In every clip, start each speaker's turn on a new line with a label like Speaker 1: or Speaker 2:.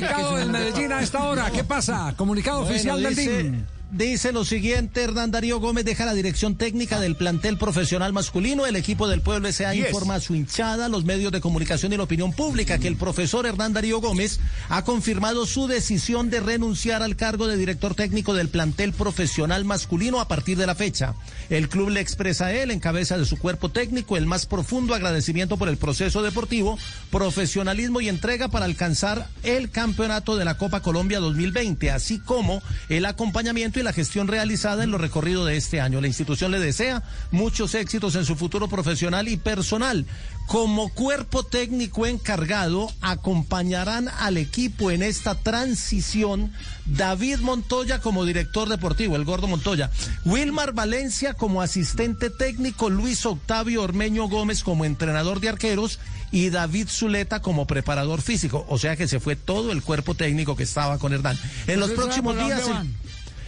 Speaker 1: comunicado del Medellín a esta hora. ¿Qué pasa? Comunicado oficial del DIN.
Speaker 2: Dice lo siguiente, Hernán Darío Gómez deja la dirección técnica del plantel profesional masculino. El equipo del pueblo S.A. informa a su hinchada, los medios de comunicación y la opinión pública que el profesor Hernán Darío Gómez ha confirmado su decisión de renunciar al cargo de director técnico del plantel profesional masculino a partir de la fecha. El club le expresa a él, en cabeza de su cuerpo técnico, el más profundo agradecimiento por el proceso deportivo, profesionalismo y entrega para alcanzar el campeonato de la Copa Colombia 2020, así como el acompañamiento y la gestión realizada en lo recorrido de este año. La institución le desea muchos éxitos en su futuro profesional y personal. Como cuerpo técnico encargado, acompañarán al equipo en esta transición David Montoya como director deportivo, el gordo Montoya, Wilmar Valencia como asistente técnico, Luis Octavio Ormeño Gómez como entrenador de arqueros y David Zuleta como preparador físico. O sea que se fue todo el cuerpo técnico que estaba con Hernán. En los próximos días...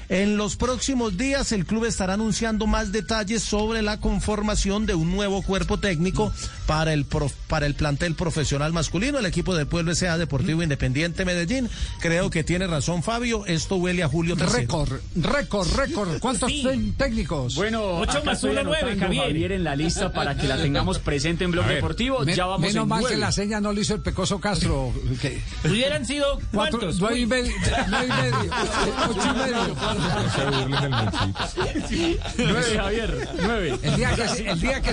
Speaker 2: En los próximos días el club estará anunciando más detalles sobre la conformación de un nuevo cuerpo técnico para el para el plantel profesional masculino, el equipo del Pueblo S.A. Deportivo Independiente Medellín. Creo que tiene razón Fabio, esto huele a Julio III.
Speaker 1: Récord, récord, récord. ¿Cuántos técnicos?
Speaker 3: Bueno, 8 más 1, 9, Javier. en la lista para que la tengamos presente en Blog Deportivo. ya vamos
Speaker 1: menos
Speaker 3: en
Speaker 1: mal que la seña no lo hizo el Pecoso Castro.
Speaker 3: Hubieran sido
Speaker 1: Cuatro,
Speaker 3: cuántos.
Speaker 1: nueve y medio, nueve y medio, ocho y medio.
Speaker 4: No se burlen del Monchito.
Speaker 3: Nueve, Javier. Nueve.
Speaker 1: El día que, el día que